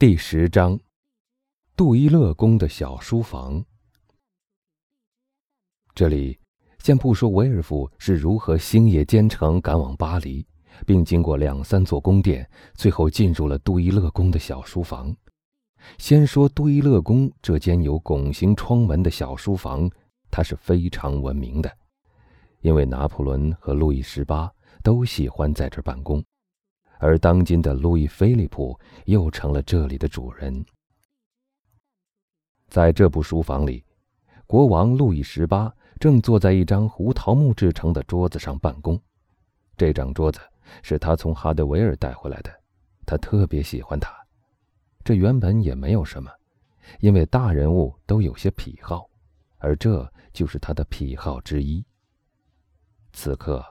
第十章，杜伊勒宫的小书房。这里先不说维尔夫是如何星夜兼程赶往巴黎，并经过两三座宫殿，最后进入了杜伊勒宫的小书房。先说杜伊勒宫这间有拱形窗门的小书房，它是非常闻名的，因为拿破仑和路易十八都喜欢在这办公。而当今的路易菲利普又成了这里的主人。在这部书房里，国王路易十八正坐在一张胡桃木制成的桌子上办公。这张桌子是他从哈德维尔带回来的，他特别喜欢它。这原本也没有什么，因为大人物都有些癖好，而这就是他的癖好之一。此刻。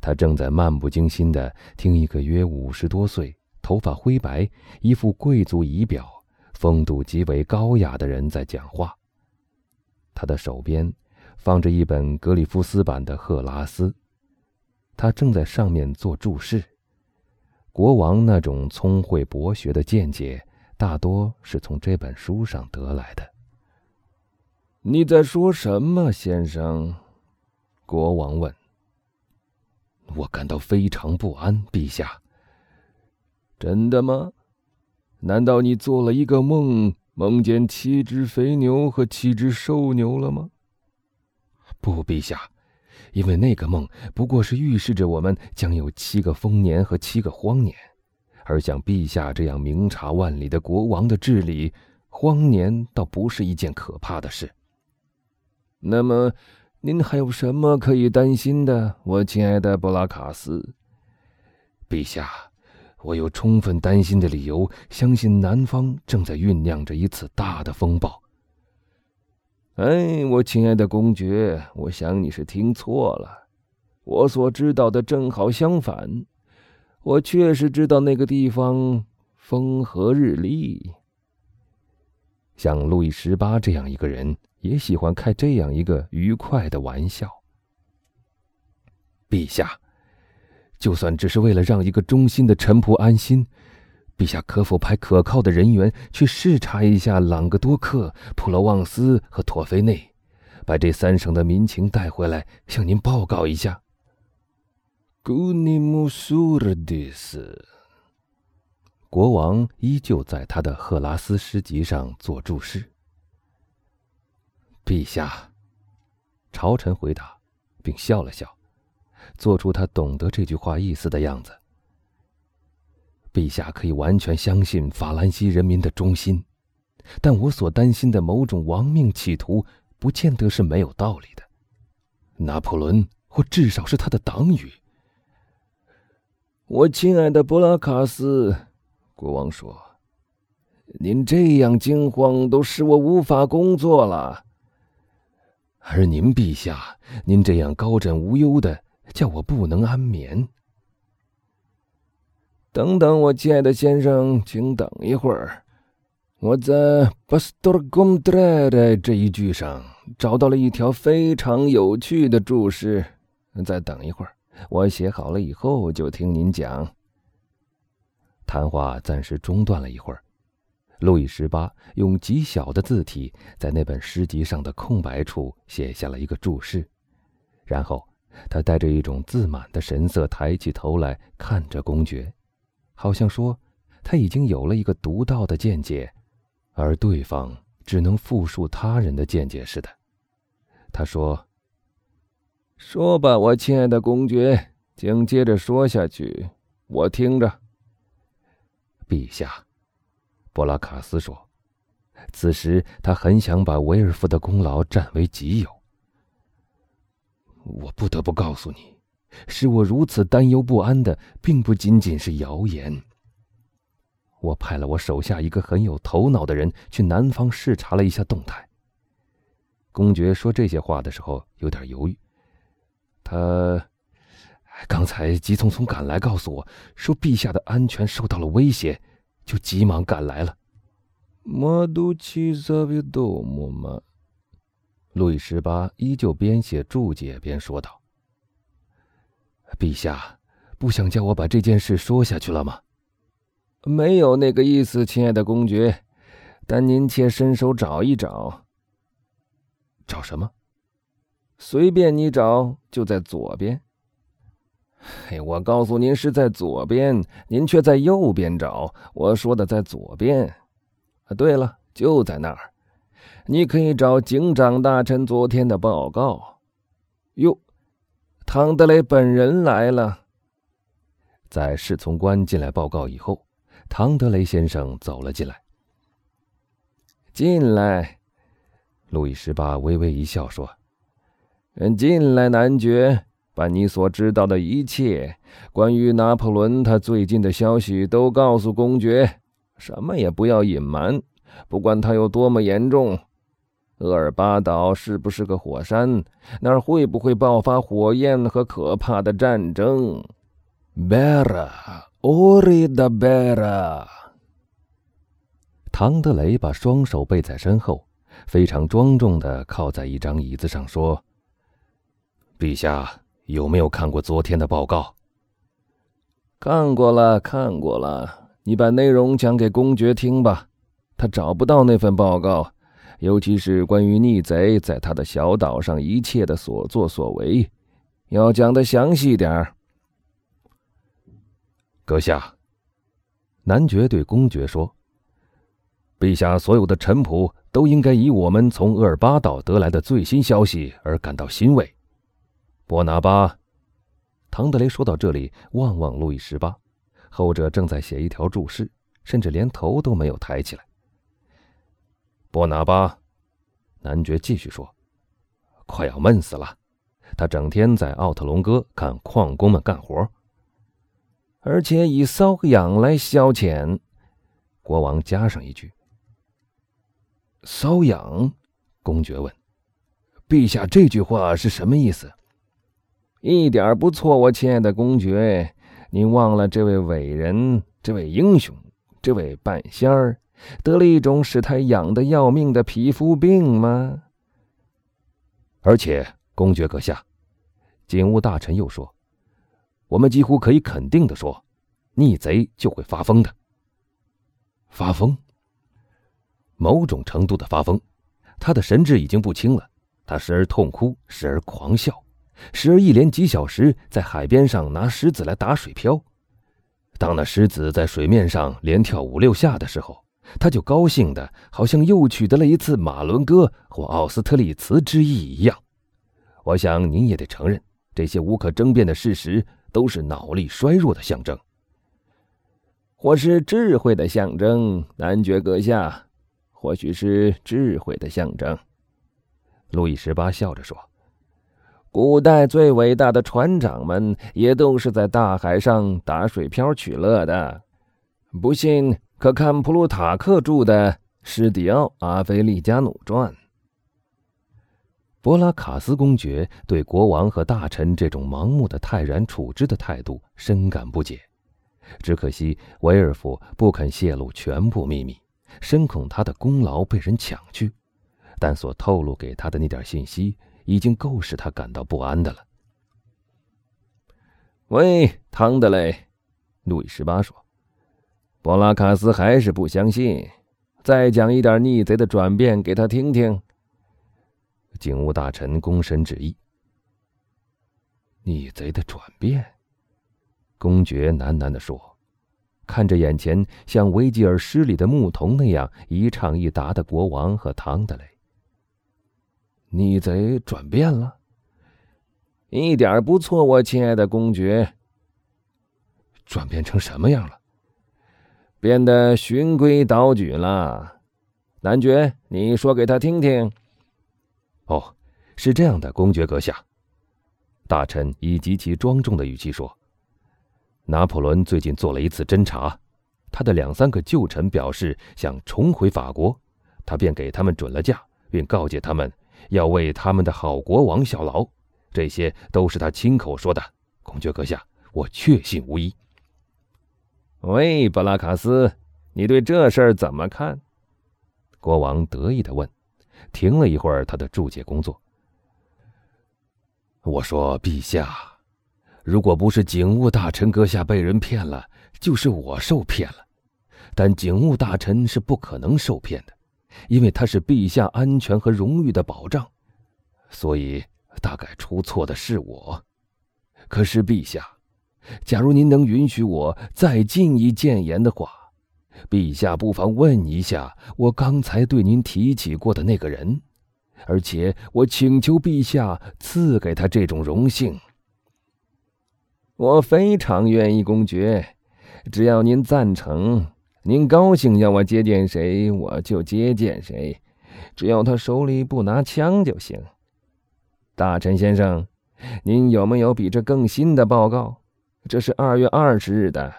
他正在漫不经心地听一个约五十多岁、头发灰白、一副贵族仪表、风度极为高雅的人在讲话。他的手边放着一本格里夫斯版的《赫拉斯》，他正在上面做注释。国王那种聪慧博学的见解，大多是从这本书上得来的。你在说什么，先生？国王问。我感到非常不安，陛下。真的吗？难道你做了一个梦，梦见七只肥牛和七只瘦牛了吗？不，陛下，因为那个梦不过是预示着我们将有七个丰年和七个荒年，而像陛下这样明察万里的国王的治理，荒年倒不是一件可怕的事。那么。您还有什么可以担心的，我亲爱的布拉卡斯？陛下，我有充分担心的理由，相信南方正在酝酿着一次大的风暴。哎，我亲爱的公爵，我想你是听错了，我所知道的正好相反。我确实知道那个地方风和日丽。像路易十八这样一个人。也喜欢开这样一个愉快的玩笑。陛下，就算只是为了让一个忠心的臣仆安心，陛下可否派可靠的人员去视察一下朗格多克、普罗旺斯和托菲内，把这三省的民情带回来，向您报告一下？古尼姆苏尔迪斯，国王依旧在他的赫拉斯诗集上做注释。陛下，朝臣回答，并笑了笑，做出他懂得这句话意思的样子。陛下可以完全相信法兰西人民的忠心，但我所担心的某种亡命企图，不见得是没有道理的。拿破仑，或至少是他的党羽。我亲爱的布拉卡斯，国王说：“您这样惊慌，都使我无法工作了。”而您陛下，您这样高枕无忧的，叫我不能安眠。等等，我亲爱的先生，请等一会儿。我在巴斯多尔贡德的这一句上找到了一条非常有趣的注释。再等一会儿，我写好了以后就听您讲。谈话暂时中断了一会儿。路易十八用极小的字体在那本诗集上的空白处写下了一个注释，然后他带着一种自满的神色抬起头来看着公爵，好像说他已经有了一个独到的见解，而对方只能复述他人的见解似的。他说：“说吧，我亲爱的公爵，请接着说下去，我听着。”陛下。布拉卡斯说：“此时他很想把维尔夫的功劳占为己有。我不得不告诉你，使我如此担忧不安的，并不仅仅是谣言。我派了我手下一个很有头脑的人去南方视察了一下动态。”公爵说这些话的时候有点犹豫。他刚才急匆匆赶来，告诉我说陛下的安全受到了威胁。就急忙赶来了。马杜奇萨维多姆吗？路易十八依旧边写注解边说道：“陛下，不想叫我把这件事说下去了吗？”没有那个意思，亲爱的公爵。但您且伸手找一找。找什么？随便你找，就在左边。嘿，我告诉您是在左边，您却在右边找。我说的在左边。啊，对了，就在那儿。你可以找警长大臣昨天的报告。哟，唐德雷本人来了。在侍从官进来报告以后，唐德雷先生走了进来。进来，路易十八微微一笑说：“嗯，进来，男爵，把你所知道的一切关于拿破仑他最近的消息都告诉公爵，什么也不要隐瞒，不管他有多么严重。厄尔巴岛是不是个火山？那儿会不会爆发火焰和可怕的战争？Bera，ori da bera。”唐德雷把双手背在身后，非常庄重的靠在一张椅子上，说：“陛下有没有看过昨天的报告？”“看过了，看过了。你把内容讲给公爵听吧。他找不到那份报告，尤其是关于逆贼在他的小岛上一切的所作所为，要讲的详细点儿。”阁下，男爵对公爵说。陛下，所有的臣仆都应该以我们从厄尔巴岛得来的最新消息而感到欣慰。波拿巴，唐德雷说到这里，望望路易十八，后者正在写一条注释，甚至连头都没有抬起来。波拿巴，男爵继续说：“快要闷死了，他整天在奥特隆哥看矿工们干活，而且以瘙痒来消遣。”国王加上一句。瘙痒，公爵问：“陛下，这句话是什么意思？”一点不错，我亲爱的公爵，您忘了这位伟人、这位英雄、这位半仙儿得了一种使他痒的要命的皮肤病吗？而且，公爵阁下，警务大臣又说：“我们几乎可以肯定的说，逆贼就会发疯的。”发疯。某种程度的发疯，他的神志已经不清了。他时而痛哭，时而狂笑，时而一连几小时在海边上拿石子来打水漂。当那石子在水面上连跳五六下的时候，他就高兴的，好像又取得了一次马伦哥或奥斯特利茨之意一样。我想您也得承认，这些无可争辩的事实都是脑力衰弱的象征，或是智慧的象征，男爵阁下。或许是智慧的象征，路易十八笑着说：“古代最伟大的船长们也都是在大海上打水漂取乐的。不信，可看普鲁塔克著的《施迪奥·阿菲利加努传》。”博拉卡斯公爵对国王和大臣这种盲目的泰然处之的态度深感不解，只可惜维尔福不肯泄露全部秘密。深恐他的功劳被人抢去，但所透露给他的那点信息已经够使他感到不安的了。喂，汤德雷，路易十八说：“博拉卡斯还是不相信，再讲一点逆贼的转变给他听听。”警务大臣躬身致意。逆贼的转变，公爵喃喃地说。看着眼前像维吉尔诗里的牧童那样一唱一答的国王和唐德雷，逆贼转变了，一点不错，我亲爱的公爵。转变成什么样了？变得循规蹈矩了。男爵，你说给他听听。哦，是这样的，公爵阁下。大臣以极其庄重的语气说。拿破仑最近做了一次侦查，他的两三个旧臣表示想重回法国，他便给他们准了假，并告诫他们要为他们的好国王效劳。这些都是他亲口说的，公爵阁下，我确信无疑。喂，布拉卡斯，你对这事儿怎么看？国王得意的问。停了一会儿他的注解工作，我说：“陛下。”如果不是警务大臣阁下被人骗了，就是我受骗了。但警务大臣是不可能受骗的，因为他是陛下安全和荣誉的保障，所以大概出错的是我。可是陛下，假如您能允许我再进一谏言的话，陛下不妨问一下我刚才对您提起过的那个人，而且我请求陛下赐给他这种荣幸。我非常愿意，公爵，只要您赞成。您高兴要我接见谁，我就接见谁，只要他手里不拿枪就行。大臣先生，您有没有比这更新的报告？这是二月二十日的，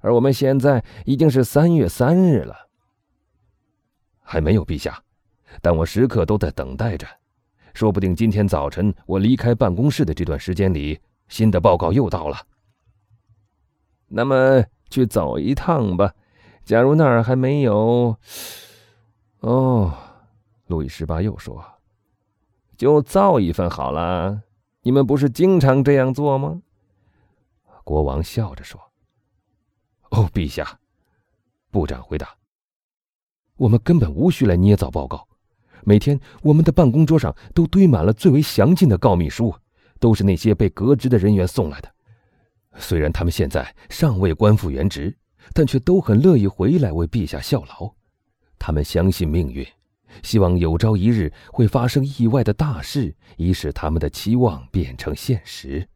而我们现在已经是三月三日了。还没有，陛下，但我时刻都在等待着，说不定今天早晨我离开办公室的这段时间里，新的报告又到了。那么去走一趟吧。假如那儿还没有，哦，路易十八又说：“就造一份好了。你们不是经常这样做吗？”国王笑着说：“哦，陛下。”部长回答：“我们根本无需来捏造报告。每天我们的办公桌上都堆满了最为详尽的告密书，都是那些被革职的人员送来的。虽然他们现在尚未官复原职。”但却都很乐意回来为陛下效劳，他们相信命运，希望有朝一日会发生意外的大事，以使他们的期望变成现实。